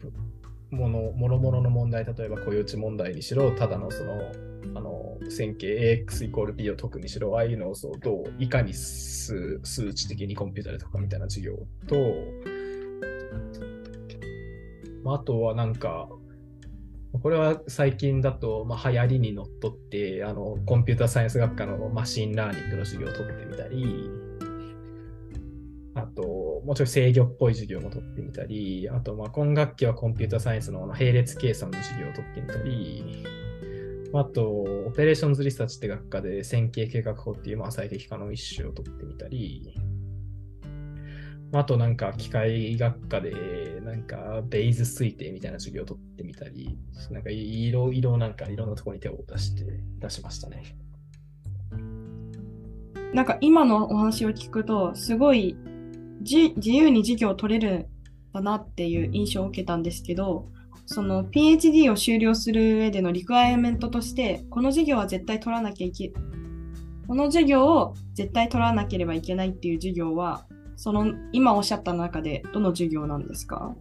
もの、もろもろの問題、例えば固有値問題にしろ、ただのその、あの、線形 AX イコール B を解くにしろ、ああいうのをどう、いかに数数値的にコンピューターで解くかみたいな授業と、まあ、あとはなんか、これは最近だと、まあ、流行りにのっとってあの、コンピューターサイエンス学科の machine learning の授業を取ってみたり、あと、もうちょい制御っぽい授業も取ってみたり、あと、まあ、今学期はコンピューターサイエンスの並列計算の授業を取ってみたり、あと、オペレーションズリサーチって学科で線形計画法っていうまあ最適化の一種を取ってみたり、あとなんか機械学科でなんかベイズ推定みたいな授業を取ってみたり、なんかいろいろなんかいろんなところに手を出して出しましたね。なんか今のお話を聞くと、すごい自由に授業を取れるんだなっていう印象を受けたんですけど、その PhD を修了する上でのリクワイアメントとして、この授業は絶対取らなきゃいけ、この授業を絶対取らなければいけないっていう授業は、その今おっしゃった中でどの授業なんですか？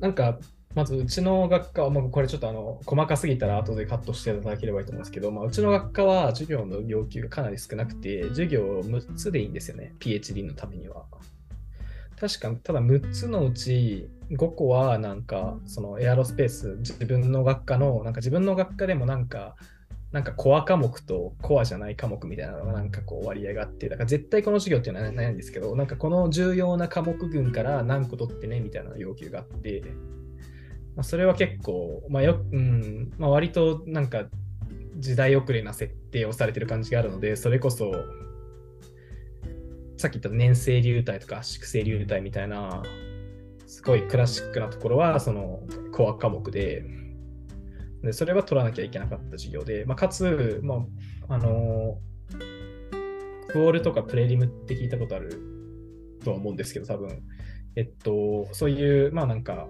なんか、まずうちの学科は、もうこれちょっとあの細かすぎたら後でカットしていただければいいと思うんですけど、まあ、うちの学科は授業の要求がかなり少なくて、授業6つでいいんですよね、PhD のためには。確か、ただ6つのうち5個はなんか、そのエアロスペース、自分の学科の、なんか自分の学科でもなんか、なんかコア科目とコアじゃない科目みたいなのがなんかこう割合があって、だから絶対この授業っていうのはないんですけど、なんかこの重要な科目群から何個取ってねみたいな要求があって、まあ、それは結構、まあようんまあ、割となんか時代遅れな設定をされてる感じがあるので、それこそ、さっき言った年生流体とか粛清流体みたいな、すごいクラシックなところはそのコア科目で、で、それは取らなきゃいけなかった授業で、まあ、かつ、まあ、あの、クオールとかプレリムって聞いたことあるとは思うんですけど、多分、えっと、そういう、まあなんか、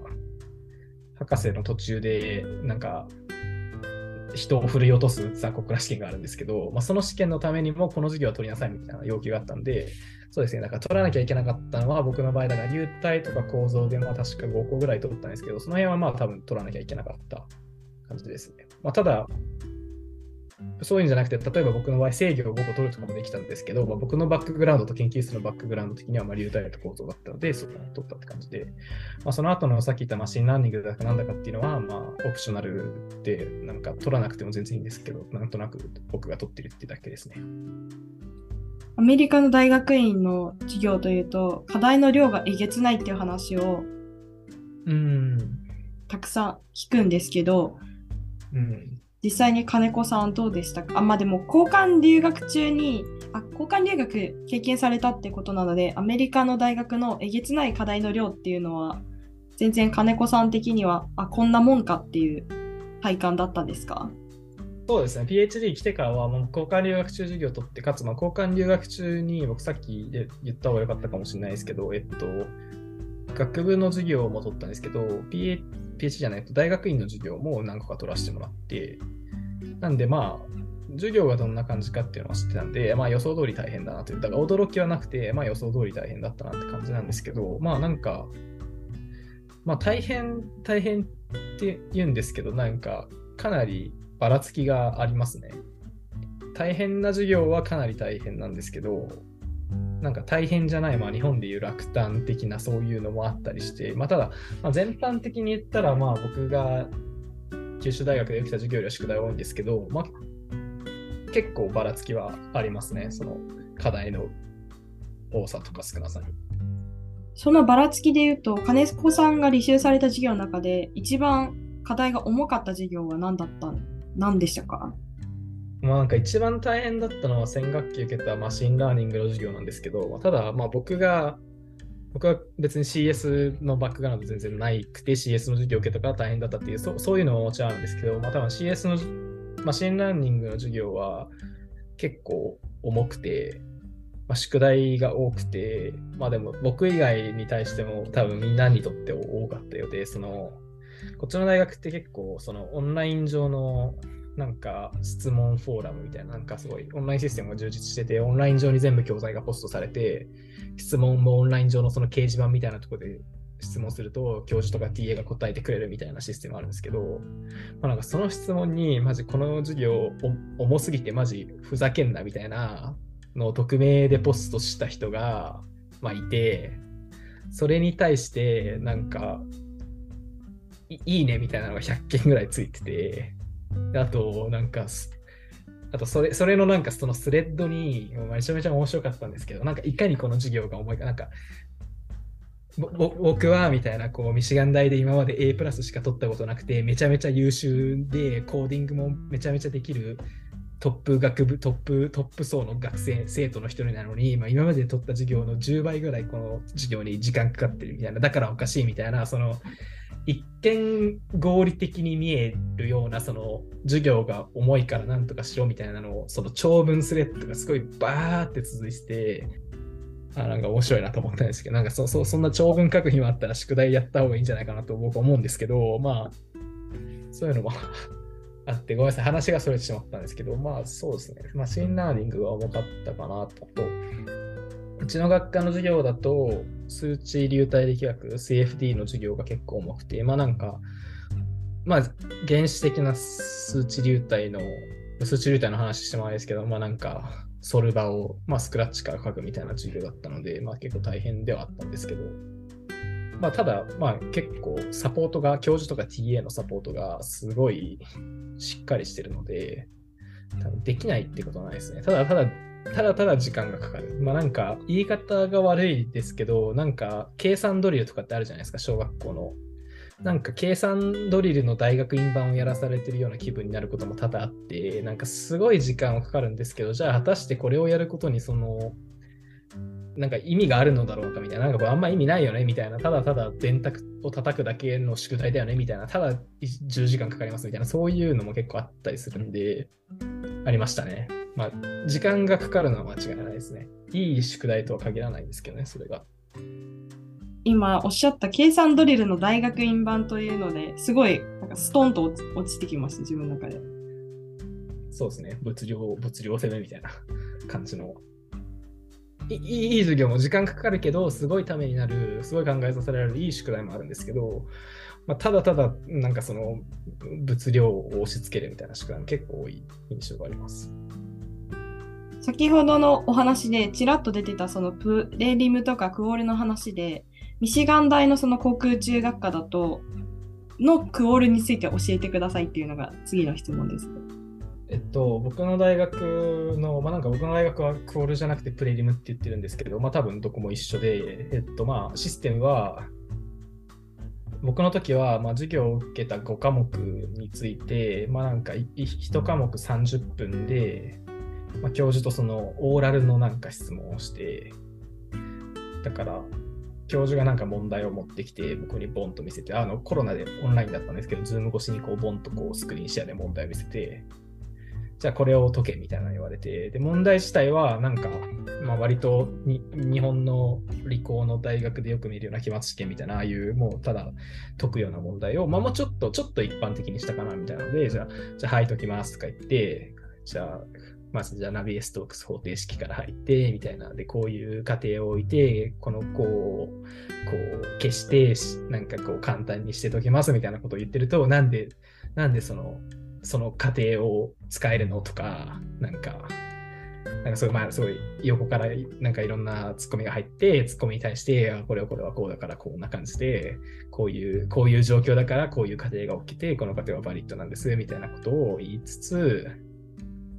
博士の途中で、なんか、人を振り落とす残酷な試験があるんですけど、まあ、その試験のためにもこの授業を取りなさいみたいな要求があったんで、そうですね、だから取らなきゃいけなかったのは、僕の場合、だから流体とか構造で、まあ確か5個ぐらい取ったんですけど、その辺はまあ多分取らなきゃいけなかった感じですね。まあ、ただ、そういうんじゃなくて、例えば僕の場合、制御を5個取るとかもできたんですけど、まあ、僕のバックグラウンドと研究室のバックグラウンド的には、まあ、流体と構造だったので、そこを取ったって感じで、まあ、その後のさっき言った machine learning だかなんだかっていうのは、まあ、オプショナルで、なんか取らなくても全然いいんですけど、なんとなく僕が取ってるってだけですね。アメリカの大学院の授業というと、課題の量がえげつないっていう話を、うん。たくさん聞くんですけど、うん、実際に金子さんどうでしたか？あ、まあでも交換留学中に、あ、交換留学経験されたってことなので、アメリカの大学のえげつない課題の量っていうのは、全然金子さん的には、あ、こんなもんかっていう体感だったんですか？そうですね、PhD 来てからはもう交換留学中授業を取って、かつまあ交換留学中に僕さっき言った方が良かったかもしれないですけど、えっと、学部の授業も取ったんですけど、PhD じゃないと大学院の授業も何個か取らせてもらって、なんでまあ、授業がどんな感じかっていうのは知ってたんで、まあ予想通り大変だなという、だから驚きはなくて、まあ予想通り大変だったなって感じなんですけど、まあなんか、まあ大変、大変って言うんですけど、なんかかなりばらつきがありますね。大変な授業はかなり大変なんですけど、なんか大変じゃない、まあ、日本でいう落胆的なそういうのもあったりして、まあ、ただ、まあ、全般的に言ったら、まあ、僕が九州大学で受けた授業よりは宿題多いんですけど、まあ、結構ばらつきはありますね、その課題の多さとか少なさに。そのばらつきで言うと、金子さんが履修された授業の中で、一番課題が重かった授業は何だった何でしたか？まあなんか一番大変だったのは先学期受けた machine learning の授業なんですけど、ただまあ僕が、僕は別に CS のバックグラウンド全然ないくて CS の授業を受けたから大変だったっていう、そそういうのももちろんあるんですけど、まあ多分 CS のマシンラーニングの授業は結構重くて、まあ、宿題が多くて、まあでも僕以外に対しても多分みんなにとって多かったようで、その、こっちの大学って結構そのオンライン上のなんか質問フォーラムみたいな、なんかすごいオンラインシステムが充実してて、オンライン上に全部教材がポストされて、質問もオンライン上のその掲示板みたいなところで質問すると、教授とか TA が答えてくれるみたいなシステムあるんですけど、まあ、なんかその質問に、マジこの授業重すぎてマジふざけんなみたいなのを匿名でポストした人が、まあ、いて、それに対して、なんか、いいねみたいなのが100件ぐらいついてて、あと、なんか、あとそれ、それのなんかそのスレッドに、めちゃめちゃ面白かったんですけど、なんかいかにこの授業が重いか、なんか、僕はみたいなこうミシガン大で今まで A プラスしか取ったことなくてめちゃめちゃ優秀でコーディングもめちゃめちゃできるトップ学部トップトップ層の学生生徒の一人なのに、まあ、今まで取った授業の10倍ぐらいこの授業に時間かかってるみたいなだからおかしいみたいなその一見合理的に見えるようなその授業が重いからなんとかしろみたいなのをその長文スレッドがすごいバーって続いてあなんか面白いなと思ったんですけど、なんかそそそんな長文書く暇あったら宿題やった方がいいんじゃないかなと僕は思うんですけど、まあ、そういうのもあって、ごめんなさい、話がそれてしまったんですけど、まあそうですね、 machine learning が重かったかなと。うちの学科の授業だと、数値流体力学、CFD の授業が結構重くて、まあなんか、まあ原始的な数値流体の、数値流体の話してもあれですけど、まあなんか、ソルバを、まあ、スクラッチから書くみたいな授業だったので、まあ、結構大変ではあったんですけど、まあ、ただ、まあ、結構サポートが、教授とか TA のサポートがすごいしっかりしてるので、多分できないってことはないですね。ただただ、ただただ時間がかかる。まあなんか言い方が悪いですけど、なんか計算ドリルとかってあるじゃないですか、小学校の。なんか計算ドリルの大学院版をやらされてるような気分になることも多々あって、なんかすごい時間はかかるんですけど、じゃあ果たしてこれをやることにその、なんか意味があるのだろうかみたいな、なんかあんま意味ないよねみたいな、ただただ電卓を叩くだけの宿題だよねみたいな、ただ10時間かかりますみたいな、そういうのも結構あったりするんで、ありましたね。まあ、時間がかかるのは間違いないですね。いい宿題とは限らないんですけどね、それが。今おっしゃった計算ドリルの大学院版というのですごいなんかストンと落ちてきました自分の中でそうですね物量物量攻めみたいな感じのいいい授業も時間かかるけどすごいためになるすごい考えさせられるいい宿題もあるんですけど、まあ、ただただなんかその物量を押し付けるみたいな宿題も結構多い印象があります先ほどのお話でちらっと出てたそのプレリムとかクオールの話でミシガン大のその航空中学科だとのクオールについて教えてくださいっていうのが次の質問です。えっと、僕の大学の、まあ、なんか僕の大学は qual じゃなくて prelim って言ってるんですけど、まあ多分どこも一緒で、えっとまあシステムは、僕の時は、まあ、授業を受けた5科目について、まあなんか1科目30分で、まあ、教授とその oral のなんか質問をして、だから、教授がなんか問題を持ってきて、僕にボンと見せて、あのコロナでオンラインだったんですけど、 Zoom 越しにこうボンとこう screen share で問題を見せて、じゃあこれを解けみたいな言われて、で、問題自体はなんか、まあ、割と日本の理工の大学でよく見るような期末試験みたいな、ああいうもうただ解くような問題を、まあもうちょっと、ちょっと一般的にしたかなみたいなので、じゃあ、じゃあはい解きますとか言って、じゃあまずじゃあナビエストークス方程式から入って、みたいな。で、こういう過程を置いて、このこう、こう消して、なんかこう簡単にして解けますみたいなことを言ってると、なんで、なんでその、その過程を使えるのとか、なんか、なんかすごい、まあ、すごい横からなんかいろんなツッコミが入って、ツッコミに対して、あこれはこれはこうだからこんな感じで、こういう、こういう状況だからこういう過程が起きて、この過程はバリッドなんです、みたいなことを言いつつ、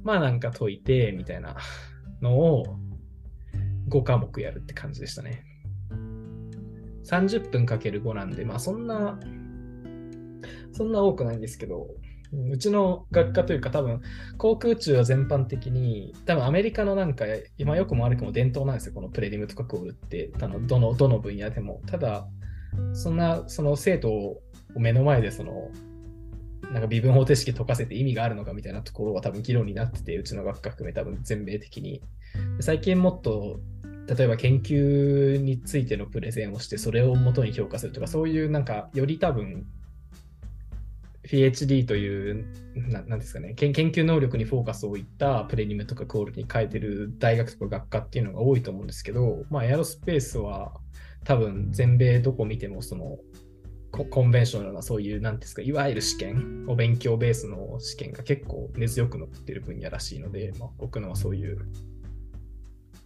まあなんか解いてみたいなのを5科目やるって感じでしたね。30分かける5なんで、まあそんな、そんな多くないんですけど、うちの学科というか多分航空宇宙は全般的に多分アメリカのなんか今よくも悪くも伝統なんですよこのプレリムとかクオールってあのどのどの分野でもただそんなその生徒を目の前でそのなんか微分方程式解かせて意味があるのかみたいなところは多分議論になってて、うちの学科含め多分全米的に。最近もっと、例えば研究についてのプレゼンをして、それを元に評価するとか、そういうなんか、より多分、PhD という、ななんですかね。研、研究能力にフォーカスを置いたプレニムとかクオールに書いてる大学とか学科っていうのが多いと思うんですけど、まあ、エアロスペースは多分全米どこ見てもそのコンベンショナルなそういう、なんですか、いわゆる試験、お勉強ベースの試験が結構根強く残ってる分野らしいので、まあ、僕のはそういう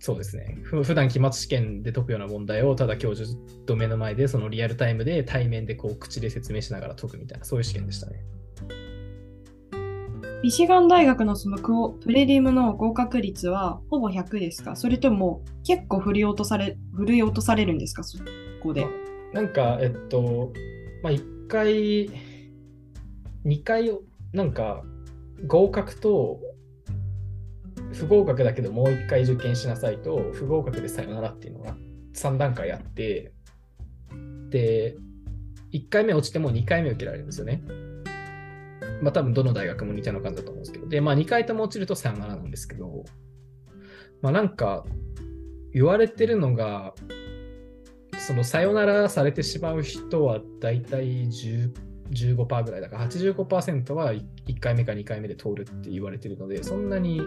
そうですね。ふ普段期末試験で解くような問題をただ教授と目の前でそのリアルタイムで対面でこう口で説明しながら解くみたいなそういう試験でしたね。ミシガン大学のそのクオプレリムの合格率はほぼ100ですか？それとも結構振り落とされ振り落とされるんですか？そこで。なんか、えっと、まあ、1回、2回、なんか、合格と、不合格だけどもう1回受験しなさいと、不合格でさよならっていうのが3段階あって、で、1回目落ちても2回目受けられるんですよね。まあ多分どの大学も似たような感じだと思うんですけど。で、まあ2回とも落ちるとさよならなんですけど、まあなんか言われてるのが、そのさよならされてしまう人は大体10 15%ぐらいだから85%は1回目か2回目で通るって言われてるのでそんなに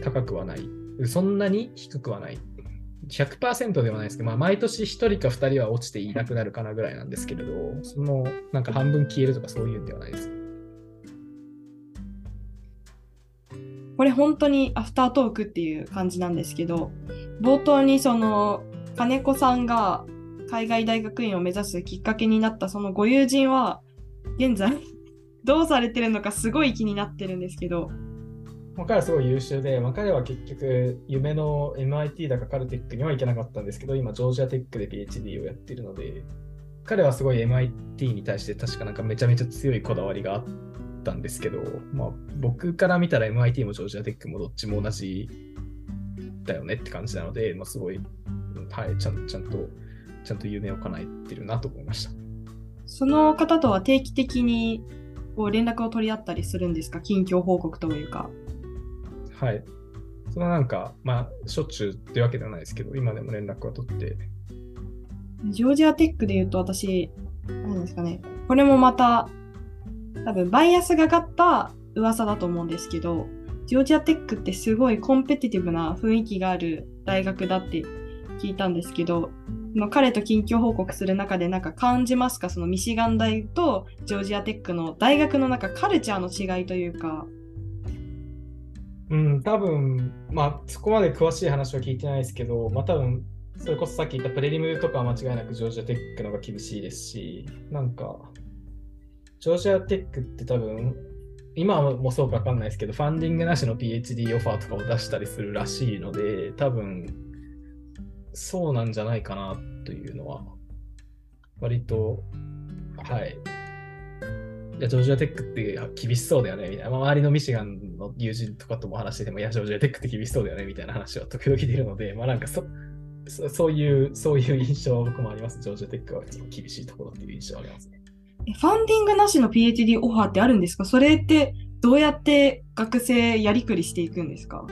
高くはないそんなに低くはない100%ではないですけど、まあ、毎年1人か2人は落ちていなくなるかなぐらいなんですけれどそのなんか半分消えるとかそういうんではないですこれ本当にアフタートークっていう感じなんですけど冒頭にその金子さんが海外大学院を目指すきっかけになったそのご友人は現在どうされてるのかすごい気になってるんですけど。彼はすごい優秀で、まあ、彼は結局夢の MIT だかカルテックには行けなかったんですけど、今ジョージアテックで PhD をやっているので、彼はすごい MIT に対して確かなんかめちゃめちゃ強いこだわりがあったんですけど、まあ、僕から見たら MIT もジョージアテックもどっちも同じだよねって感じなので、まあ、すごいはい、ちゃんちゃんと、ちゃんと夢を叶えてるなと思いました。その方とは定期的にこう連絡を取り合ったりするんですか？近況報告というか。はい。そのなんか、まあ、しょっちゅうってわけではないですけど、今でも連絡は取って。ジョージアテックで言うと私、何ですかね、これもまた、多分バイアスがかった噂だと思うんですけど、ジョージアテックってすごいコンペティティブな雰囲気がある大学だって聞いたんですけど、ま彼と近況報告する中でなんか感じますか？そのミシガン大とジョージアテックの大学の中カルチャーの違いというか。うん、多分まあそこまで詳しい話は聞いてないですけど、まあ多分それこそさっき言ったプレリムとかは間違いなくジョージアテックの方が厳しいですし、なんか、ジョージアテックって多分、今もそうかわかんないですけど、ファンディングなしの PhD オファーとかを出したりするらしいので、多分そうなんじゃないかなというのは、割と、はい。いや、ジョージアテックって厳しそうだよね、みたいな。まあ、周りのミシガンの友人とかとも話してても、いや、ジョージアテックって厳しそうだよね、みたいな話は時々出るので、まあなんかそ、そそういう、そういう印象は僕もあります。ジョージアテックは厳しいところっていう印象はありますね。ファンディングなしの PhD オファーってあるんですか？それってどうやって学生やりくりしていくんですか？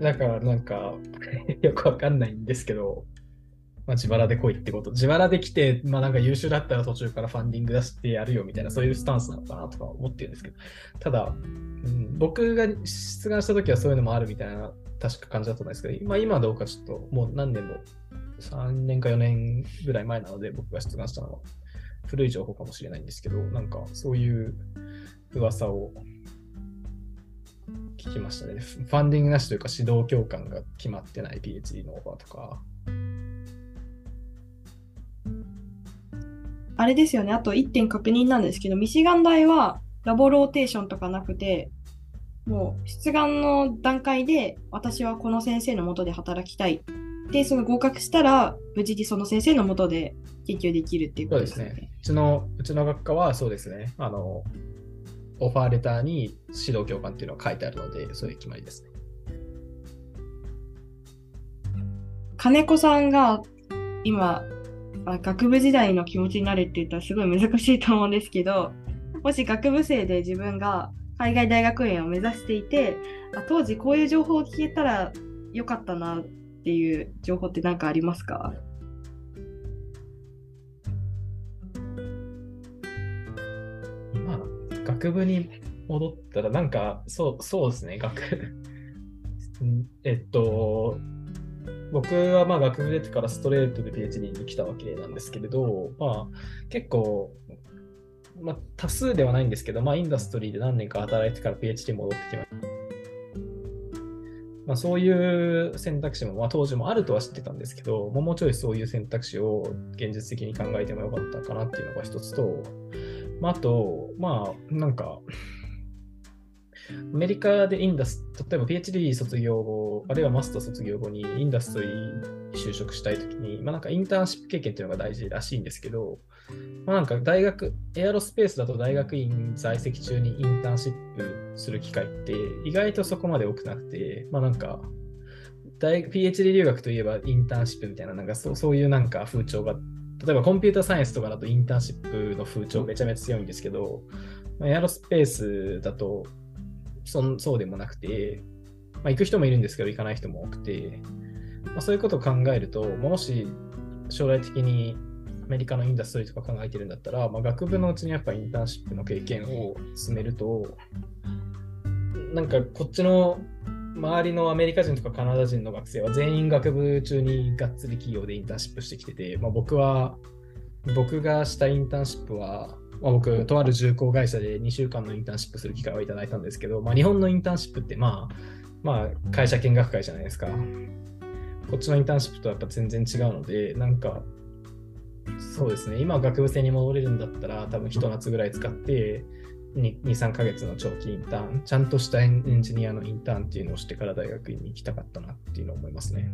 だからなんか よくわかんないんですけど、まあ、自腹で来いってこと。自腹で来て、まあなんか優秀だったら途中からファンディング出してやるよみたいな、そういうスタンスなのかなとか思ってるんですけど、ただ、うん、僕が出願した時はそういうのもあるみたいな、確か感じだったんですけど、まあ今どうかちょっともう何年も、3年か4年ぐらい前なので僕が出願したのは古い情報かもしれないんですけど、なんかそういう噂を聞きましたね。ファンディングなしというか指導教官が決まってない PhD のオファーとか。あれですよね、あと1点確認なんですけど、ミシガン大はラボローテーションとかなくて、もう出願の段階で私はこの先生のもとで働きたい。で、その合格したら無事にその先生のもとで研究できるっていうことですね。そうですね。うちの、うちの学科はそうですね。あの、オファーレターに指導教官っていうのが書いてあるので、そういう決まりですね。金子さんが今、あ学部時代の気持ちになるって言ったらすごい難しいと思うんですけど、もし学部生で自分が海外大学院を目指していて、当時こういう情報を聞けたらよかったなっていう情報って何かありますか？学部に戻ったら、なんか、そう、そうですね、学、えっと、僕はまあ学部出てからストレートで PhD に来たわけなんですけれど、まあ結構、まあ多数ではないんですけど、まあインダストリーで何年か働いてから PhD 戻ってきました。あ、そういう選択肢も、まあ、当時もあるとは知ってたんですけど、もうちょいそういう選択肢を現実的に考えてもよかったかなっていうのが一つと、まあ、あと、まあ、なんか、アメリカでインダス、例えば PhD 卒業後、あるいはマスター卒業後にインダストリー就職したいときに、まあなんかインターンシップ経験っていうのが大事らしいんですけど、まあなんか大学、エアロスペースだと大学院在籍中にインターンシップする機会って意外とそこまで多くなくて、まあなんか、大 PhD 留学といえばインターンシップみたいな、なんかそうそういうなんか風潮が、例えばコンピューターサイエンスとかだとインターンシップの風潮めちゃめちゃ強いんですけど、まあエアロスペースだとそそうでもなくて、まあ、行く人もいるんですけど、行かない人も多くて、まあ、そういうことを考えると、もし将来的にアメリカのインダストリーとか考えてるんだったら、まあ、学部のうちにやっぱインターンシップの経験を進めると、なんかこっちの周りのアメリカ人とかカナダ人の学生は全員学部中にがっつり企業でインターンシップしてきてて、まあ、僕は、僕がしたインターンシップは、まあ、僕、とある重工会社で2週間のインターンシップする機会をいただいたんですけど、まあ、日本のインターンシップって、まあ、まあ、会社見学会じゃないですか。こっちのインターンシップとはやっぱ全然違うので、なんか、そうですね、今学部生に戻れるんだったら、多分ひと夏ぐらい使って、2、3ヶ月の長期インターン、ちゃんとしたエンジニアのインターンっていうのをしてから大学院に行きたかったなっていうのを思いますね。